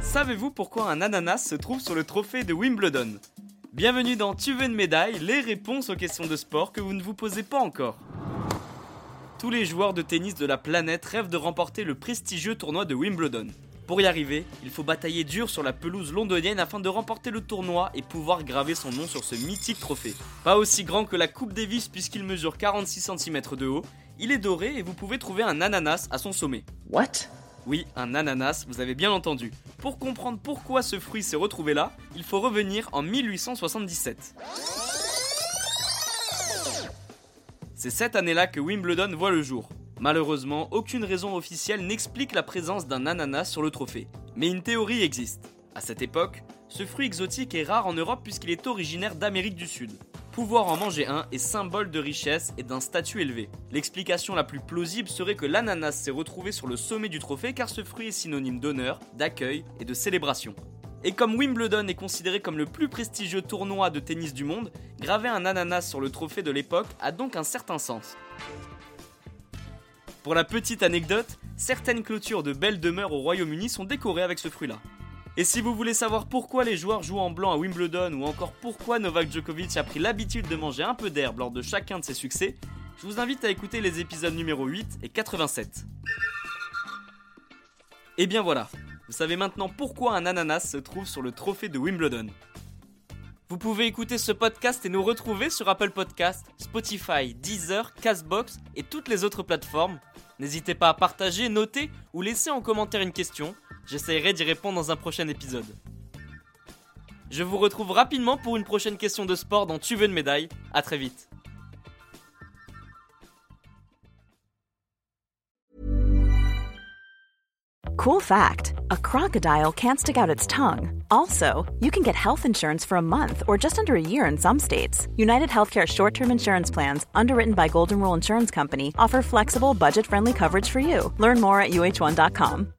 Savez-vous pourquoi un ananas se trouve sur le trophée de Wimbledon? Bienvenue dans Tu veux une médaille, les réponses aux questions de sport que vous ne vous posez pas encore. Tous les joueurs de tennis de la planète rêvent de remporter le prestigieux tournoi de Wimbledon. Pour y arriver, il faut batailler dur sur la pelouse londonienne afin de remporter le tournoi et pouvoir graver son nom sur ce mythique trophée. Pas aussi grand que la Coupe Davis puisqu'il mesure 46 cm de haut, il est doré et vous pouvez trouver un ananas à son sommet. What? Oui, un ananas, vous avez bien entendu. Pour comprendre pourquoi ce fruit s'est retrouvé là, il faut revenir en 1877. C'est cette année-là que Wimbledon voit le jour. Malheureusement, aucune raison officielle n'explique la présence d'un ananas sur le trophée. Mais une théorie existe. À cette époque, ce fruit exotique est rare en Europe puisqu'il est originaire d'Amérique du Sud. Pouvoir en manger un est symbole de richesse et d'un statut élevé. L'explication la plus plausible serait que l'ananas s'est retrouvé sur le sommet du trophée car ce fruit est synonyme d'honneur, d'accueil et de célébration. Et comme Wimbledon est considéré comme le plus prestigieux tournoi de tennis du monde, graver un ananas sur le trophée de l'époque a donc un certain sens. Pour la petite anecdote, certaines clôtures de belles demeures au Royaume-Uni sont décorées avec ce fruit-là. Et si vous voulez savoir pourquoi les joueurs jouent en blanc à Wimbledon ou encore pourquoi Novak Djokovic a pris l'habitude de manger un peu d'herbe lors de chacun de ses succès, je vous invite à écouter les épisodes numéro 8 et 87. Et bien voilà, vous savez maintenant pourquoi un ananas se trouve sur le trophée de Wimbledon. Vous pouvez écouter ce podcast et nous retrouver sur Apple Podcast, Spotify, Deezer, Castbox et toutes les autres plateformes. N'hésitez pas à partager, noter ou laisser en commentaire une question J'essaierai d'y répondre dans un prochain épisode. Je vous retrouve rapidement pour une prochaine question de sport dans Tu veux une médaille. À très vite. Cool fact a crocodile can't stick out its tongue. Also, you can get health insurance for a month or just under a year in some states. United Healthcare short term insurance plans, underwritten by Golden Rule Insurance Company, offer flexible, budget friendly coverage for you. Learn more at uh1.com.